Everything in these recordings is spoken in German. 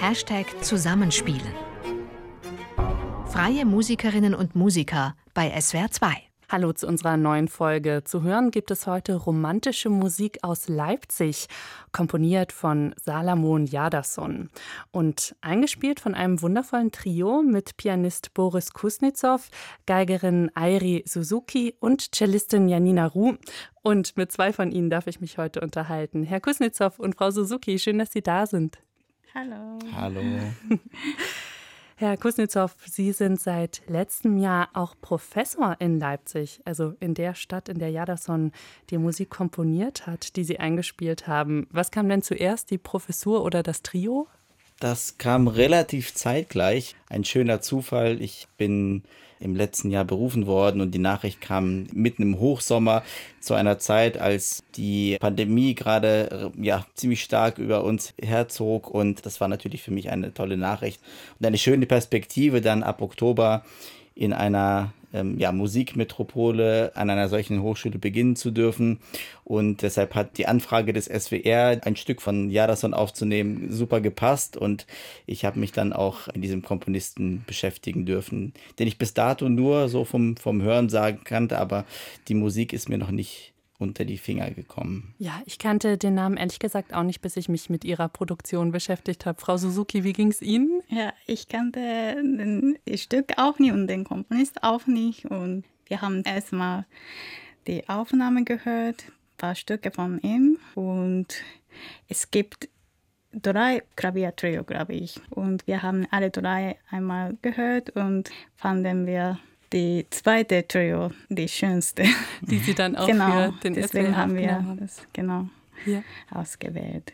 Hashtag Zusammenspielen. Freie Musikerinnen und Musiker bei SWR 2. Hallo zu unserer neuen Folge. Zu hören gibt es heute romantische Musik aus Leipzig, komponiert von Salamon Jadasson und eingespielt von einem wundervollen Trio mit Pianist Boris Kusnitzow, Geigerin Airi Suzuki und Cellistin Janina Ruh. Und mit zwei von ihnen darf ich mich heute unterhalten. Herr Kusnitzow und Frau Suzuki, schön, dass Sie da sind. Hallo. Hallo. Herr Kusnitzow, Sie sind seit letztem Jahr auch Professor in Leipzig, also in der Stadt, in der Jadasson die Musik komponiert hat, die Sie eingespielt haben. Was kam denn zuerst, die Professur oder das Trio? Das kam relativ zeitgleich. Ein schöner Zufall. Ich bin im letzten Jahr berufen worden und die Nachricht kam mitten im Hochsommer zu einer Zeit, als die Pandemie gerade ja ziemlich stark über uns herzog und das war natürlich für mich eine tolle Nachricht und eine schöne Perspektive dann ab Oktober in einer ähm, ja, Musikmetropole an einer solchen Hochschule beginnen zu dürfen. Und deshalb hat die Anfrage des SWR, ein Stück von Jadasson aufzunehmen, super gepasst. Und ich habe mich dann auch in diesem Komponisten beschäftigen dürfen, den ich bis dato nur so vom, vom Hören sagen kannte, aber die Musik ist mir noch nicht unter die Finger gekommen. Ja, ich kannte den Namen ehrlich gesagt auch nicht, bis ich mich mit ihrer Produktion beschäftigt habe. Frau Suzuki, wie ging es Ihnen? Ja, ich kannte das Stück auch nicht und den Komponist auch nicht. Und wir haben erstmal die Aufnahme gehört, ein paar Stücke von ihm. Und es gibt drei Klaviertrio, glaube ich. Und wir haben alle drei einmal gehört und fanden wir die zweite Trio, die schönste. Die sie dann auch genau, für den deswegen SWR haben wir das genau Ja. ausgewählt.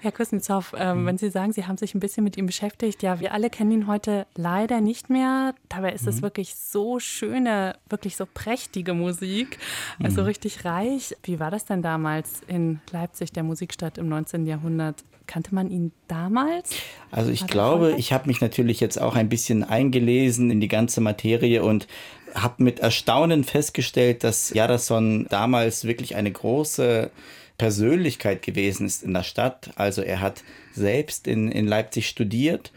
Herr Kusnitzow, ähm, wenn Sie sagen, Sie haben sich ein bisschen mit ihm beschäftigt, ja, wir alle kennen ihn heute leider nicht mehr. Dabei ist es wirklich so schöne, wirklich so prächtige Musik, also richtig reich. Wie war das denn damals in Leipzig, der Musikstadt im 19. Jahrhundert? Kannte man ihn damals? Also ich War glaube, ich habe mich natürlich jetzt auch ein bisschen eingelesen in die ganze Materie und habe mit Erstaunen festgestellt, dass Jadasson damals wirklich eine große Persönlichkeit gewesen ist in der Stadt. Also er hat selbst in, in Leipzig studiert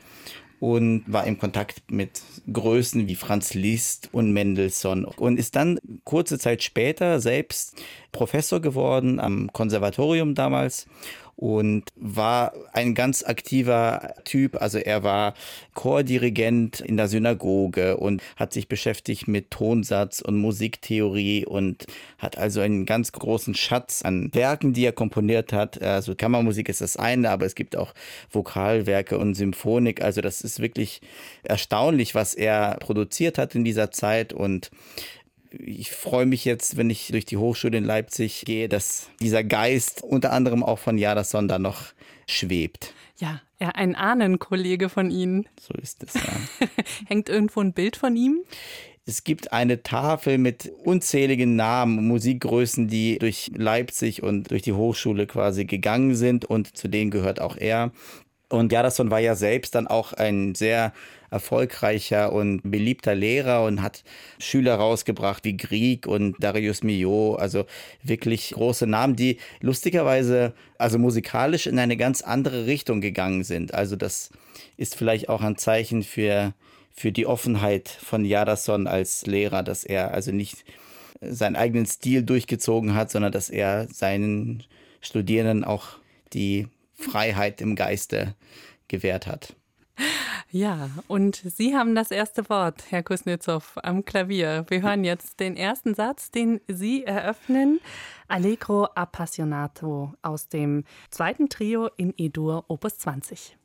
und war im Kontakt mit Größen wie Franz Liszt und Mendelssohn und ist dann kurze Zeit später selbst Professor geworden am Konservatorium damals und war ein ganz aktiver Typ. Also er war Chordirigent in der Synagoge und hat sich beschäftigt mit Tonsatz und Musiktheorie und hat also einen ganz großen Schatz an Werken, die er komponiert hat. Also Kammermusik ist das eine, aber es gibt auch Vokalwerke und Symphonik. Also das ist wirklich erstaunlich, was er produziert hat in dieser Zeit und ich freue mich jetzt, wenn ich durch die Hochschule in Leipzig gehe, dass dieser Geist unter anderem auch von Jadasson da noch schwebt. Ja, ja, ein Ahnenkollege von Ihnen. So ist es ja. Hängt irgendwo ein Bild von ihm? Es gibt eine Tafel mit unzähligen Namen, Musikgrößen, die durch Leipzig und durch die Hochschule quasi gegangen sind und zu denen gehört auch er. Und Jadasson war ja selbst dann auch ein sehr erfolgreicher und beliebter Lehrer und hat Schüler rausgebracht wie Grieg und Darius Milhaud, also wirklich große Namen, die lustigerweise, also musikalisch in eine ganz andere Richtung gegangen sind. Also das ist vielleicht auch ein Zeichen für, für die Offenheit von Jadasson als Lehrer, dass er also nicht seinen eigenen Stil durchgezogen hat, sondern dass er seinen Studierenden auch die Freiheit im Geiste gewährt hat. Ja, und Sie haben das erste Wort, Herr Kusnitzow, am Klavier. Wir hören jetzt den ersten Satz, den Sie eröffnen. Allegro Appassionato aus dem zweiten Trio in E-Dur, Opus 20.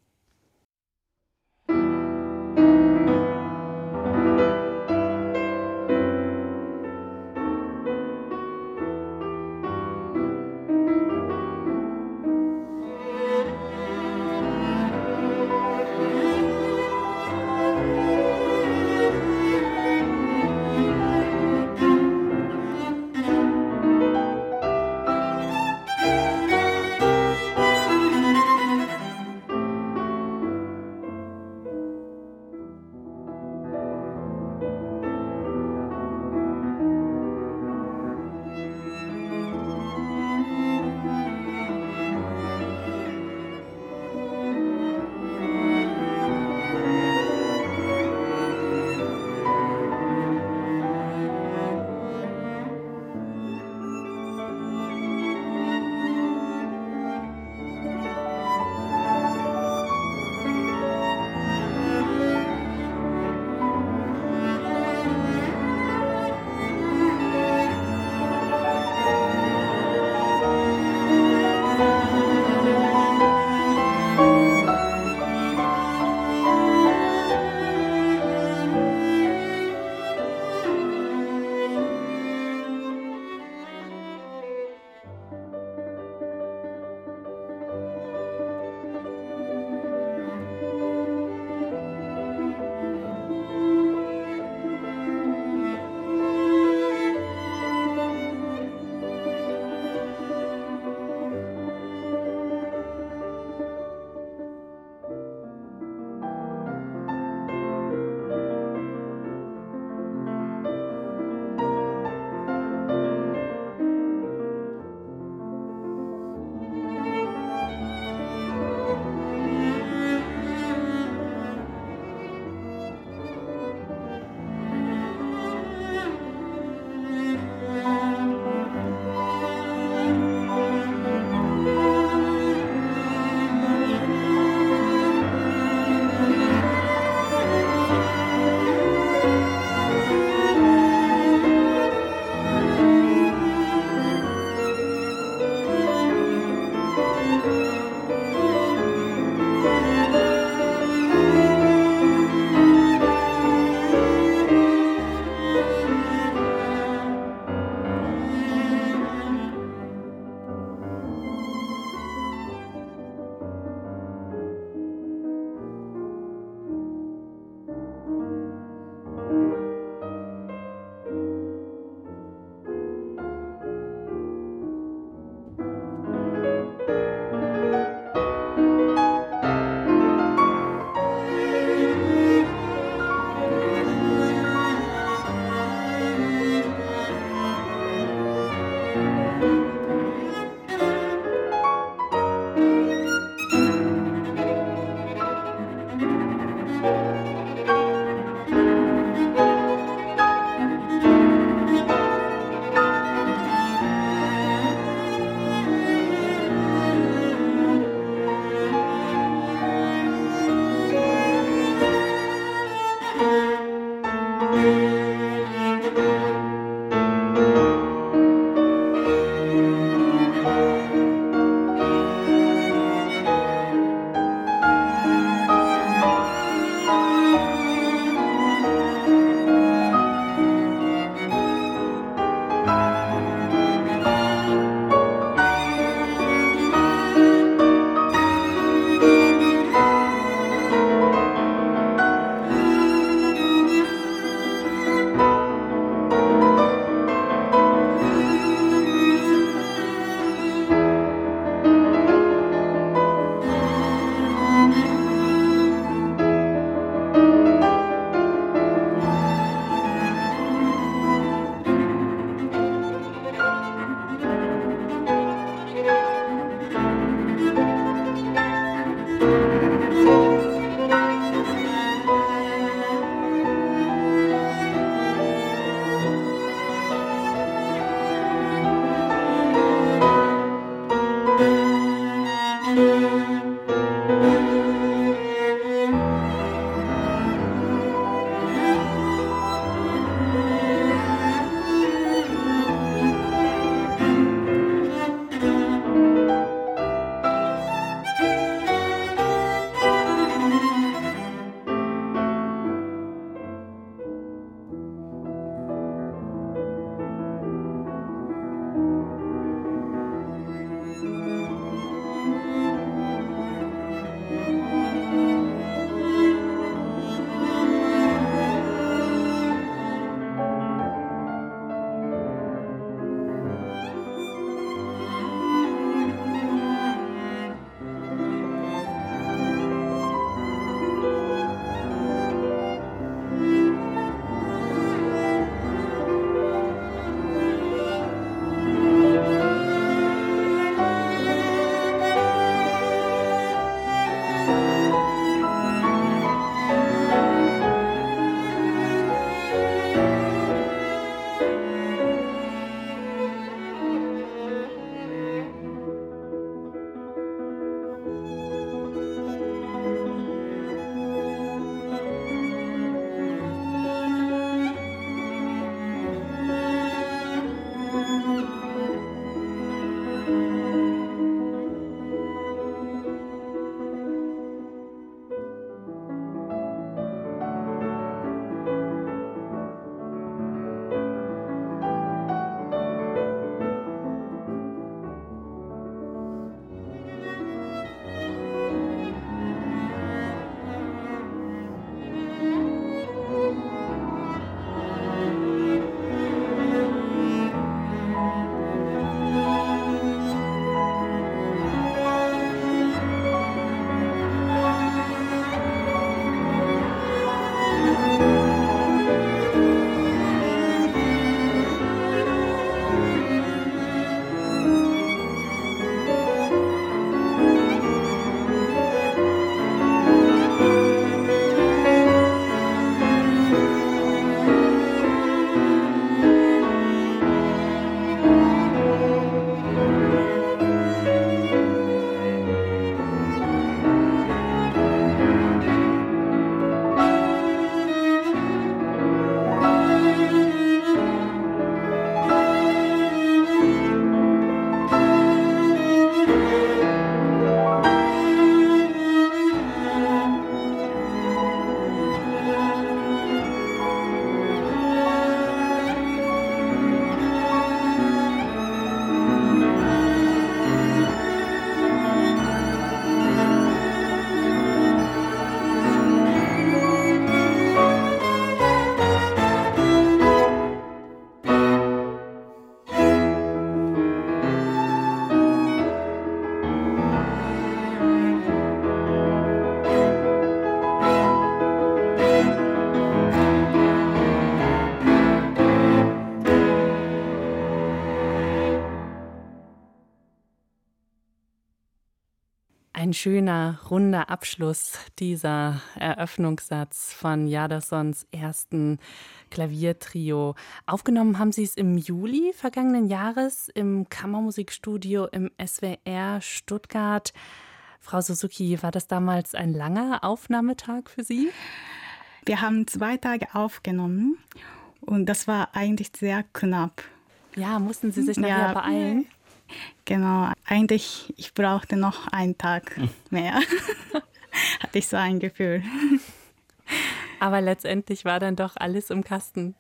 Ein schöner, runder Abschluss dieser Eröffnungssatz von Jadassons ersten Klaviertrio. Aufgenommen haben Sie es im Juli vergangenen Jahres im Kammermusikstudio im SWR Stuttgart. Frau Suzuki, war das damals ein langer Aufnahmetag für Sie? Wir haben zwei Tage aufgenommen und das war eigentlich sehr knapp. Ja, mussten Sie sich nachher ja, beeilen? Genau, eigentlich, ich brauchte noch einen Tag mehr. Hatte ich so ein Gefühl. Aber letztendlich war dann doch alles im Kasten.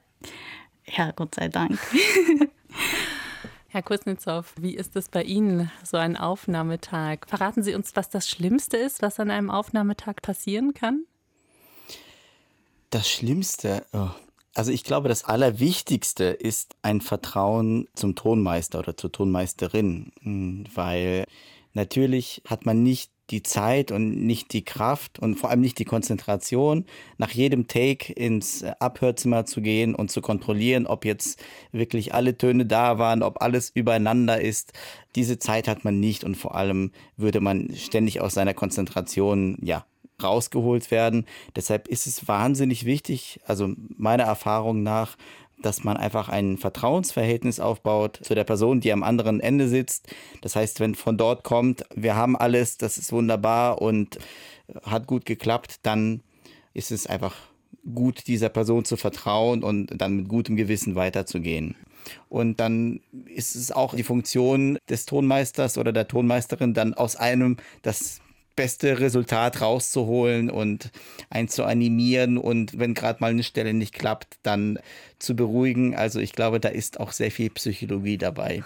Ja, Gott sei Dank. Herr Kuznetsov, wie ist es bei Ihnen, so ein Aufnahmetag? Verraten Sie uns, was das Schlimmste ist, was an einem Aufnahmetag passieren kann? Das Schlimmste, oh, also ich glaube, das Allerwichtigste ist ein Vertrauen zum Tonmeister oder zur Tonmeisterin, hm, weil natürlich hat man nicht die Zeit und nicht die Kraft und vor allem nicht die Konzentration, nach jedem Take ins Abhörzimmer zu gehen und zu kontrollieren, ob jetzt wirklich alle Töne da waren, ob alles übereinander ist. Diese Zeit hat man nicht und vor allem würde man ständig aus seiner Konzentration, ja, rausgeholt werden. Deshalb ist es wahnsinnig wichtig, also meiner Erfahrung nach, dass man einfach ein Vertrauensverhältnis aufbaut zu der Person, die am anderen Ende sitzt. Das heißt, wenn von dort kommt, wir haben alles, das ist wunderbar und hat gut geklappt, dann ist es einfach gut, dieser Person zu vertrauen und dann mit gutem Gewissen weiterzugehen. Und dann ist es auch die Funktion des Tonmeisters oder der Tonmeisterin, dann aus einem das beste Resultat rauszuholen und einzuanimieren und wenn gerade mal eine Stelle nicht klappt, dann zu beruhigen. Also ich glaube, da ist auch sehr viel Psychologie dabei.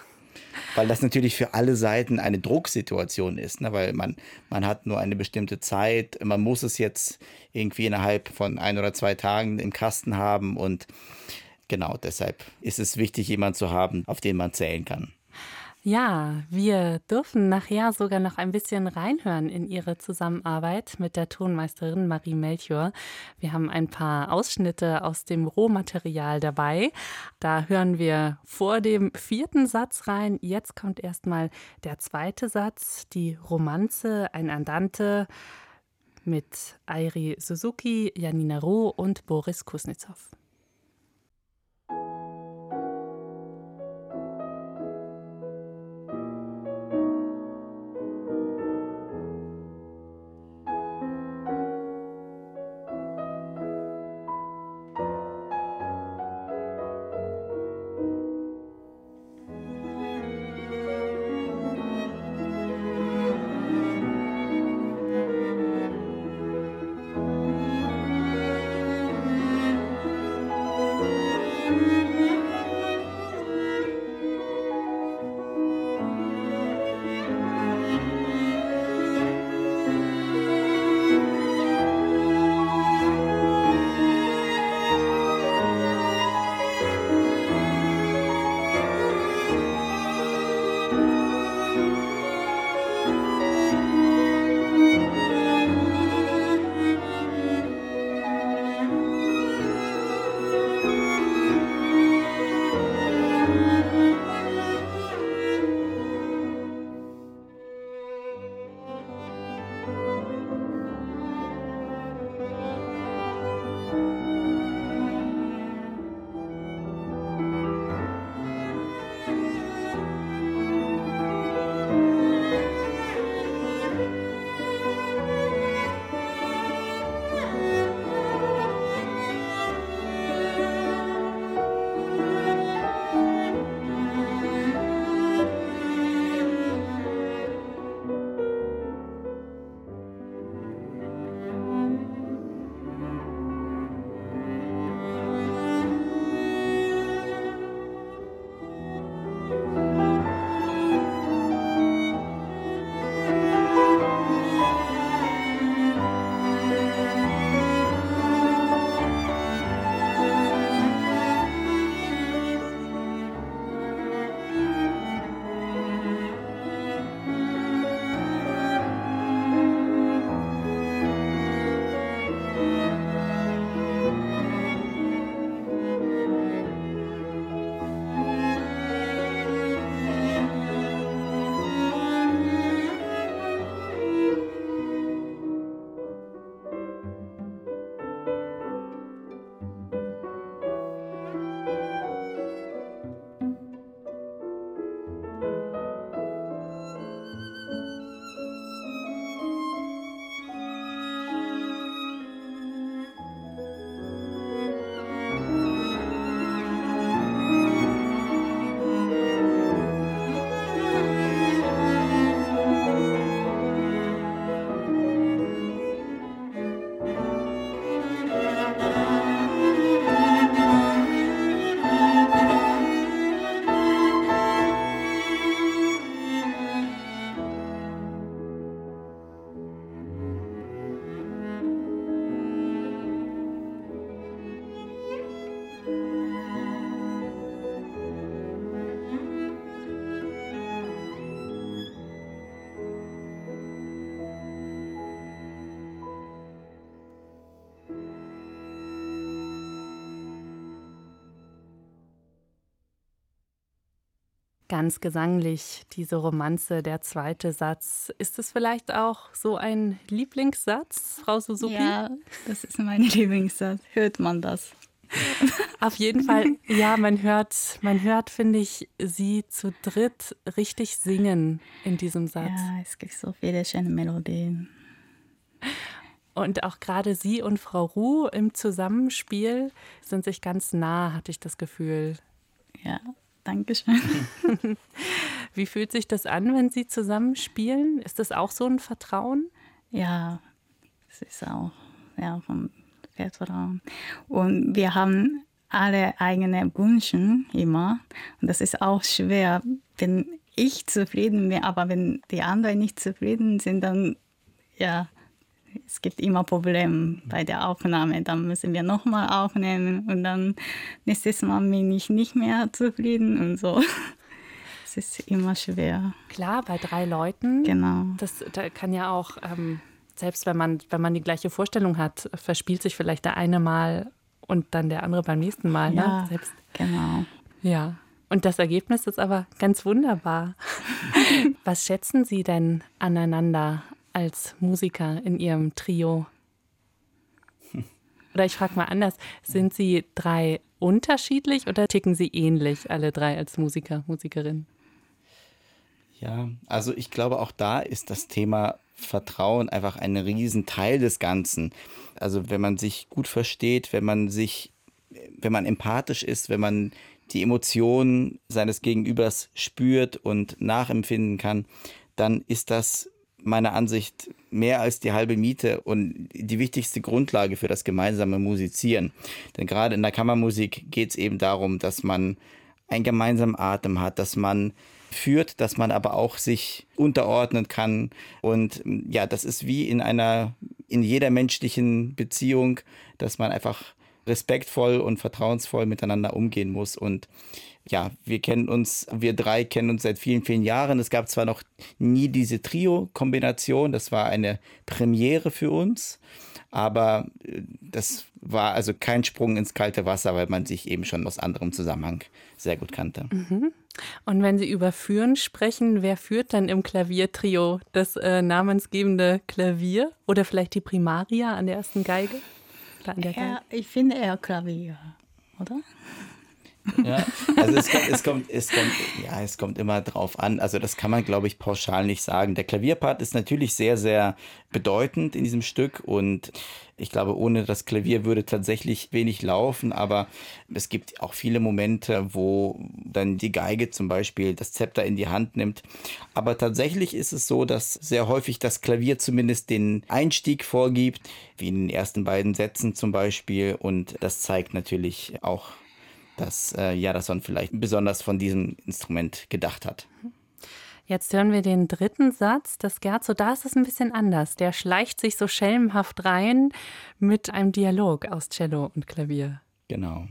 Weil das natürlich für alle Seiten eine Drucksituation ist, ne? weil man, man hat nur eine bestimmte Zeit, man muss es jetzt irgendwie innerhalb von ein oder zwei Tagen im Kasten haben und genau deshalb ist es wichtig, jemanden zu haben, auf den man zählen kann. Ja, wir dürfen nachher sogar noch ein bisschen reinhören in Ihre Zusammenarbeit mit der Tonmeisterin Marie Melchior. Wir haben ein paar Ausschnitte aus dem Rohmaterial dabei. Da hören wir vor dem vierten Satz rein. Jetzt kommt erstmal der zweite Satz, die Romanze, ein Andante mit Airi Suzuki, Janina Roh und Boris Kuznetsov. Ganz gesanglich, diese Romanze, der zweite Satz. Ist es vielleicht auch so ein Lieblingssatz, Frau Suzuki? Ja, das ist mein Lieblingssatz. Hört man das? Auf jeden Fall, ja, man hört, man hört, finde ich, sie zu dritt richtig singen in diesem Satz. Ja, es gibt so viele schöne Melodien. Und auch gerade sie und Frau Ruh im Zusammenspiel sind sich ganz nah, hatte ich das Gefühl. Ja, Dankeschön. Wie fühlt sich das an, wenn Sie zusammen spielen? Ist das auch so ein Vertrauen? Ja, es ist auch ja, vom Vertrauen. Und wir haben alle eigene Wünsche immer. Und das ist auch schwer, wenn ich zufrieden bin, aber wenn die anderen nicht zufrieden sind, dann ja, es gibt immer Probleme bei der Aufnahme. Dann müssen wir nochmal aufnehmen und dann nächstes Mal bin ich nicht mehr zufrieden und so. Es ist immer schwer. Klar, bei drei Leuten. Genau. Das da kann ja auch, ähm, selbst wenn man, wenn man die gleiche Vorstellung hat, verspielt sich vielleicht der eine mal und dann der andere beim nächsten Mal. Ne? Ja, selbst. genau. Ja. Und das Ergebnis ist aber ganz wunderbar. Was schätzen Sie denn aneinander als Musiker in Ihrem Trio? Oder ich frage mal anders, sind Sie drei unterschiedlich oder ticken Sie ähnlich, alle drei als Musiker, Musikerin? Ja, also ich glaube, auch da ist das Thema Vertrauen einfach ein Riesenteil des Ganzen. Also wenn man sich gut versteht, wenn man sich, wenn man empathisch ist, wenn man die Emotionen seines Gegenübers spürt und nachempfinden kann, dann ist das meiner Ansicht mehr als die halbe Miete und die wichtigste Grundlage für das gemeinsame Musizieren. Denn gerade in der Kammermusik geht es eben darum, dass man einen gemeinsamen Atem hat, dass man führt, dass man aber auch sich unterordnen kann. Und ja, das ist wie in einer, in jeder menschlichen Beziehung, dass man einfach respektvoll und vertrauensvoll miteinander umgehen muss. Und ja, wir kennen uns, wir drei kennen uns seit vielen, vielen Jahren. Es gab zwar noch nie diese Trio-Kombination, das war eine Premiere für uns, aber äh, das war also kein Sprung ins kalte Wasser, weil man sich eben schon aus anderem Zusammenhang sehr gut kannte. Mhm. Und wenn Sie über Führen sprechen, wer führt dann im Klaviertrio das äh, namensgebende Klavier oder vielleicht die Primaria an der ersten Geige? Ja, ich finde eher Klavier, oder? Ja, also es kommt, es kommt, es kommt, ja, es kommt immer drauf an. Also das kann man, glaube ich, pauschal nicht sagen. Der Klavierpart ist natürlich sehr, sehr bedeutend in diesem Stück und ich glaube, ohne das Klavier würde tatsächlich wenig laufen, aber es gibt auch viele Momente, wo dann die Geige zum Beispiel das Zepter in die Hand nimmt. Aber tatsächlich ist es so, dass sehr häufig das Klavier zumindest den Einstieg vorgibt, wie in den ersten beiden Sätzen zum Beispiel. Und das zeigt natürlich auch dass äh, Jadason vielleicht besonders von diesem Instrument gedacht hat. Jetzt hören wir den dritten Satz des Scherzo. Da ist es ein bisschen anders. Der schleicht sich so schelmhaft rein mit einem Dialog aus Cello und Klavier. Genau.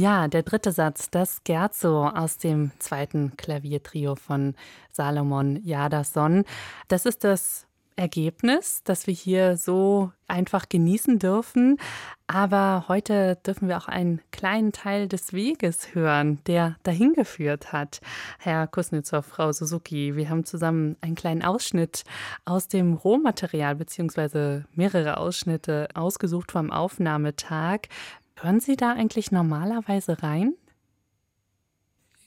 Ja, der dritte Satz, das Scherzo aus dem zweiten Klaviertrio von Salomon Jadasson. Das ist das Ergebnis, das wir hier so einfach genießen dürfen. Aber heute dürfen wir auch einen kleinen Teil des Weges hören, der dahin geführt hat. Herr Kusnitzow, Frau Suzuki, wir haben zusammen einen kleinen Ausschnitt aus dem Rohmaterial beziehungsweise mehrere Ausschnitte ausgesucht vom Aufnahmetag. Hören Sie da eigentlich normalerweise rein?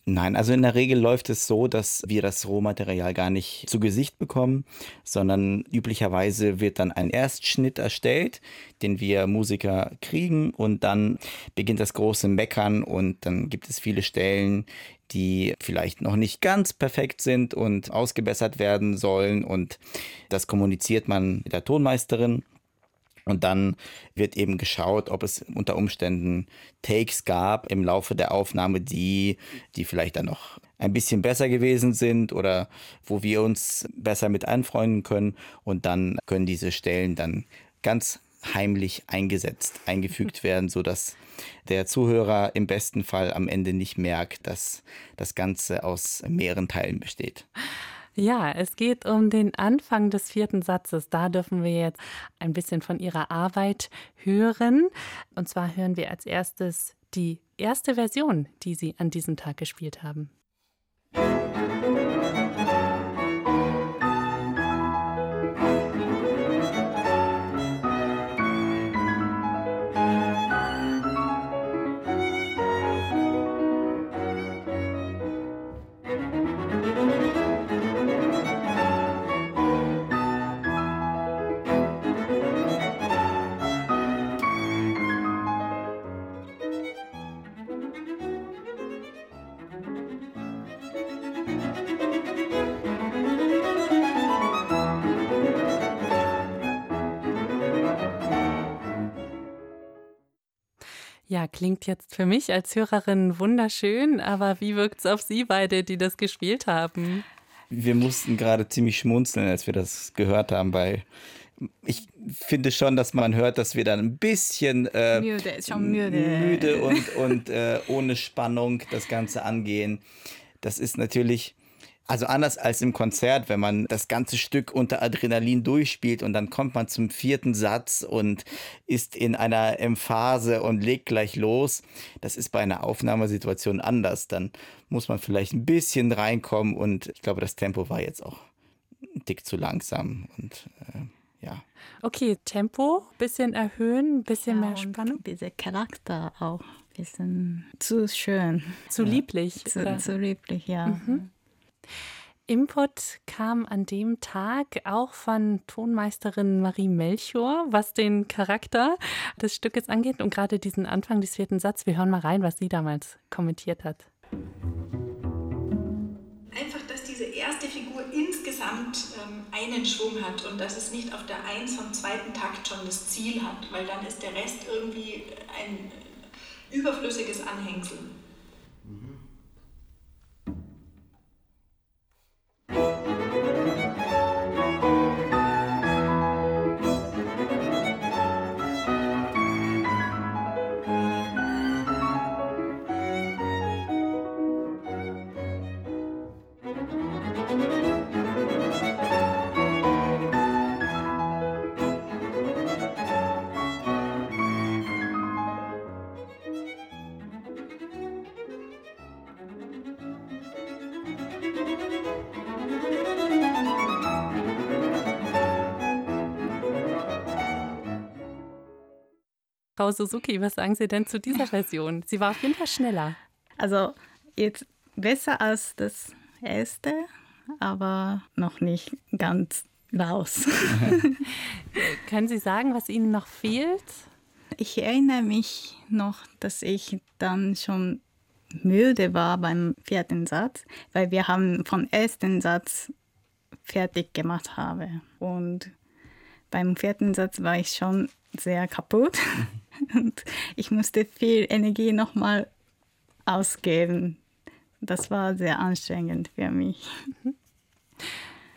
Nein, also in der Regel läuft es so, dass wir das Rohmaterial gar nicht zu Gesicht bekommen, sondern üblicherweise wird dann ein Erstschnitt erstellt, den wir Musiker kriegen und dann beginnt das große Meckern und dann gibt es viele Stellen, die vielleicht noch nicht ganz perfekt sind und ausgebessert werden sollen und das kommuniziert man mit der Tonmeisterin und dann wird eben geschaut, ob es unter Umständen Takes gab im Laufe der Aufnahme, die, die vielleicht dann noch ein bisschen besser gewesen sind oder wo wir uns besser mit anfreunden können. Und dann können diese Stellen dann ganz heimlich eingesetzt, eingefügt werden, sodass der Zuhörer im besten Fall am Ende nicht merkt, dass das Ganze aus mehreren Teilen besteht. Ja, es geht um den Anfang des vierten Satzes. Da dürfen wir jetzt ein bisschen von Ihrer Arbeit hören. Und zwar hören wir als erstes die erste Version, die Sie an diesem Tag gespielt haben. Ja, klingt jetzt für mich als Hörerin wunderschön, aber wie wirkt es auf Sie beide, die das gespielt haben? Wir mussten gerade ziemlich schmunzeln, als wir das gehört haben, weil ich finde schon, dass man hört, dass wir dann ein bisschen äh, müde, schon müde. müde und, und äh, ohne Spannung das Ganze angehen. Das ist natürlich also anders als im Konzert, wenn man das ganze Stück unter Adrenalin durchspielt und dann kommt man zum vierten Satz und ist in einer Emphase und legt gleich los. Das ist bei einer Aufnahmesituation anders. Dann muss man vielleicht ein bisschen reinkommen und ich glaube, das Tempo war jetzt auch ein Tick zu langsam und äh, ja. Okay, Tempo, bisschen erhöhen, bisschen ja, mehr Spannung. Dieser Charakter auch, bisschen zu schön. Zu lieblich. Zu, zu lieblich, ja. Mhm. Input kam an dem Tag auch von Tonmeisterin Marie Melchior, was den Charakter des Stückes angeht und gerade diesen Anfang des vierten Satzes. Wir hören mal rein, was sie damals kommentiert hat. Einfach, dass diese erste Figur insgesamt ähm, einen Schwung hat und dass es nicht auf der Eins vom zweiten Takt schon das Ziel hat, weil dann ist der Rest irgendwie ein überflüssiges Anhängsel. Frau Suzuki, was sagen Sie denn zu dieser Version? Sie war auf jeden Fall schneller. Also jetzt besser als das erste, aber noch nicht ganz raus. Können Sie sagen, was Ihnen noch fehlt? ich erinnere mich noch, dass ich dann schon müde war beim vierten Satz, weil wir haben vom ersten Satz fertig gemacht habe. Und beim vierten Satz war ich schon sehr kaputt und ich musste viel Energie nochmal ausgeben. Das war sehr anstrengend für mich.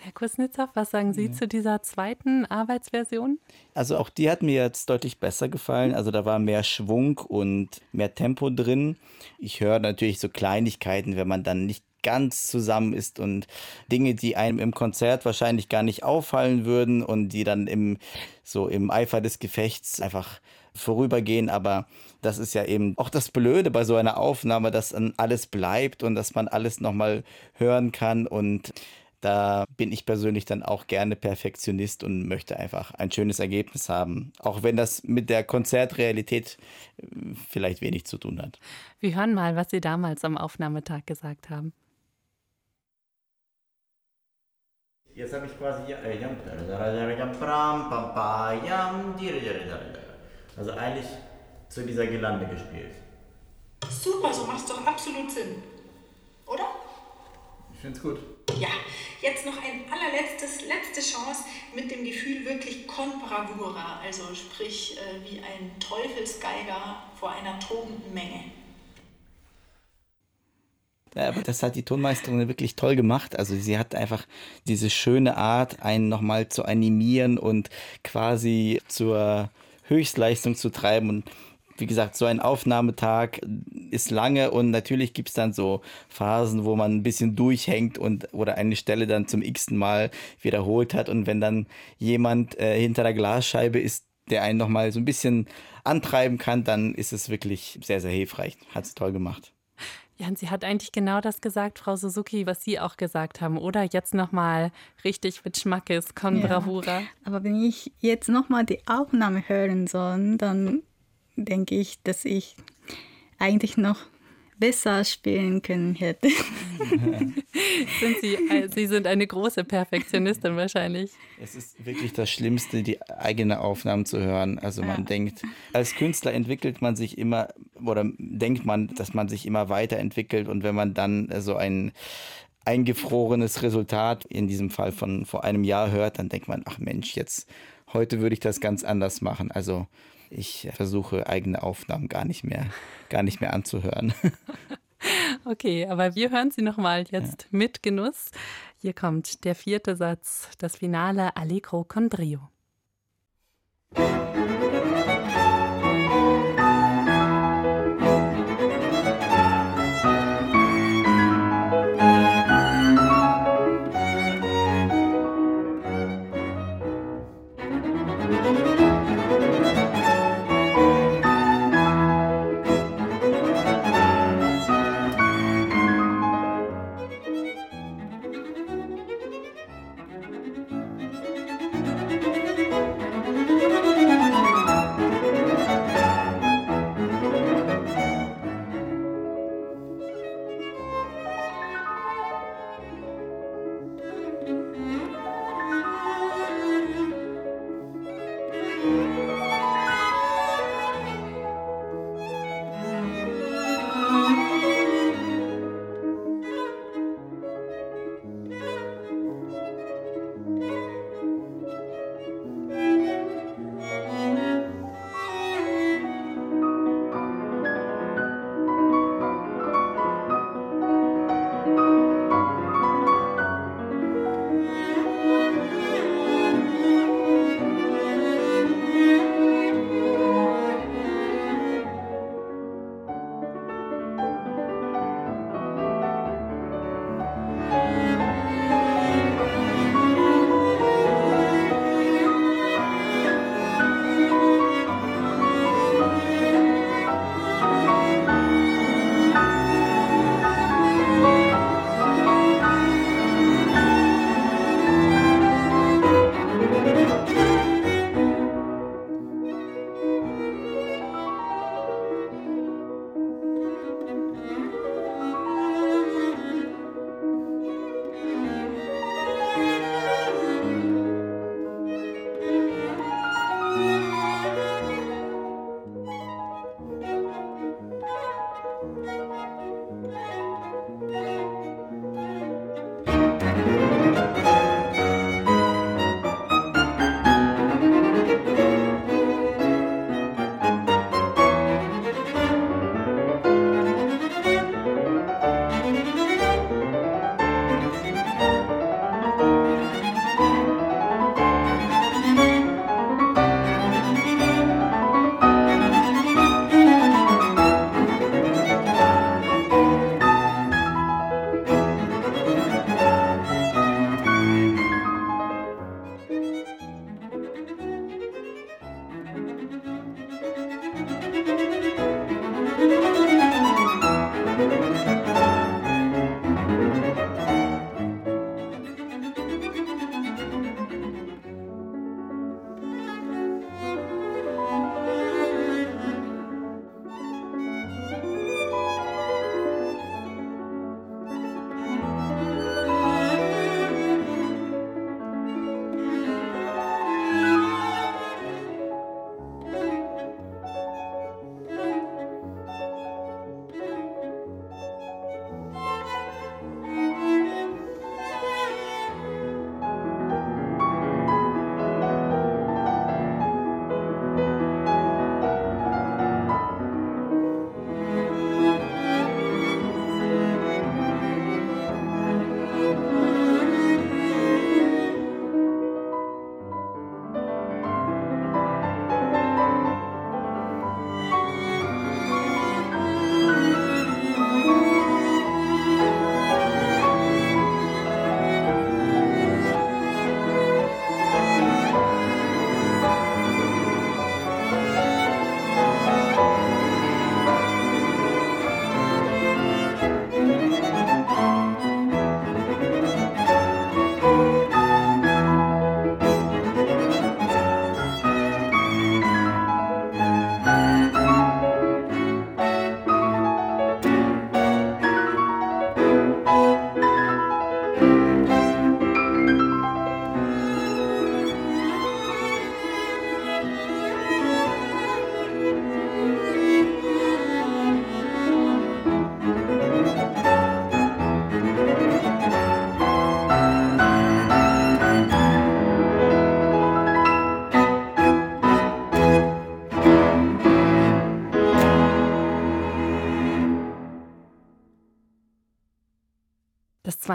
Herr Kuznetsov, was sagen Sie ja. zu dieser zweiten Arbeitsversion? Also auch die hat mir jetzt deutlich besser gefallen. Also da war mehr Schwung und mehr Tempo drin. Ich höre natürlich so Kleinigkeiten, wenn man dann nicht ganz zusammen ist und Dinge, die einem im Konzert wahrscheinlich gar nicht auffallen würden und die dann im so im Eifer des Gefechts einfach vorübergehen, aber das ist ja eben auch das Blöde bei so einer Aufnahme, dass dann alles bleibt und dass man alles nochmal hören kann und da bin ich persönlich dann auch gerne Perfektionist und möchte einfach ein schönes Ergebnis haben, auch wenn das mit der Konzertrealität äh, vielleicht wenig zu tun hat. Wir hören mal, was Sie damals am Aufnahmetag gesagt haben. Jetzt habe ich quasi also eigentlich zu dieser Gelande gespielt. Super, so macht es doch absolut Sinn. Oder? Ich finde es gut. Ja, jetzt noch ein allerletztes, letzte Chance mit dem Gefühl wirklich con bravura, also sprich äh, wie ein Teufelsgeiger vor einer tobenden Menge. Ja, aber das hat die Tonmeisterin wirklich toll gemacht. Also sie hat einfach diese schöne Art, einen nochmal zu animieren und quasi zur Höchstleistung zu treiben. Und wie gesagt, so ein Aufnahmetag ist lange und natürlich gibt es dann so Phasen, wo man ein bisschen durchhängt und oder eine Stelle dann zum x-ten Mal wiederholt hat. Und wenn dann jemand äh, hinter der Glasscheibe ist, der einen nochmal so ein bisschen antreiben kann, dann ist es wirklich sehr, sehr hilfreich. Hat es toll gemacht. Ja, und sie hat eigentlich genau das gesagt, Frau Suzuki, was Sie auch gesagt haben, oder? Jetzt nochmal richtig mit Schmackes, con ja. bravura. Aber wenn ich jetzt nochmal die Aufnahme hören soll, dann denke ich, dass ich eigentlich noch besser spielen können hätte. sind Sie, äh, Sie sind eine große Perfektionistin wahrscheinlich. Es ist wirklich das Schlimmste, die eigene Aufnahmen zu hören. Also man ja. denkt, als Künstler entwickelt man sich immer oder denkt man, dass man sich immer weiterentwickelt und wenn man dann so ein eingefrorenes Resultat, in diesem Fall von vor einem Jahr hört, dann denkt man, ach Mensch, jetzt heute würde ich das ganz anders machen. Also ich versuche eigene Aufnahmen gar nicht mehr, gar nicht mehr anzuhören. Okay, aber wir hören sie nochmal jetzt ja. mit Genuss. Hier kommt der vierte Satz, das Finale Allegro con Brio.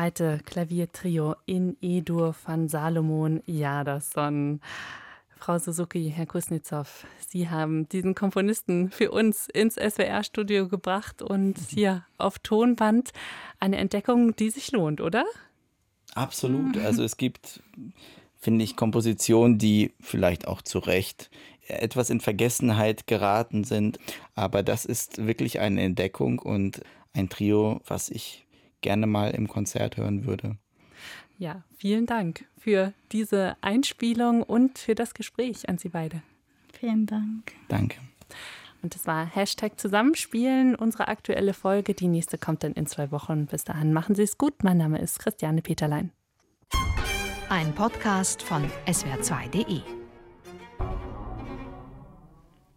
Zweite Klaviertrio in E-Dur von Salomon Jadasson. Frau Suzuki, Herr Kuznetsov, Sie haben diesen Komponisten für uns ins SWR-Studio gebracht und hier auf Tonband eine Entdeckung, die sich lohnt, oder? Absolut. Also es gibt, finde ich, Kompositionen, die vielleicht auch zu Recht etwas in Vergessenheit geraten sind. Aber das ist wirklich eine Entdeckung und ein Trio, was ich gerne mal im Konzert hören würde. Ja, vielen Dank für diese Einspielung und für das Gespräch an Sie beide. Vielen Dank. Danke. Und das war Hashtag Zusammenspielen, unsere aktuelle Folge. Die nächste kommt dann in zwei Wochen. Bis dahin machen Sie es gut. Mein Name ist Christiane Peterlein. Ein Podcast von swr2.de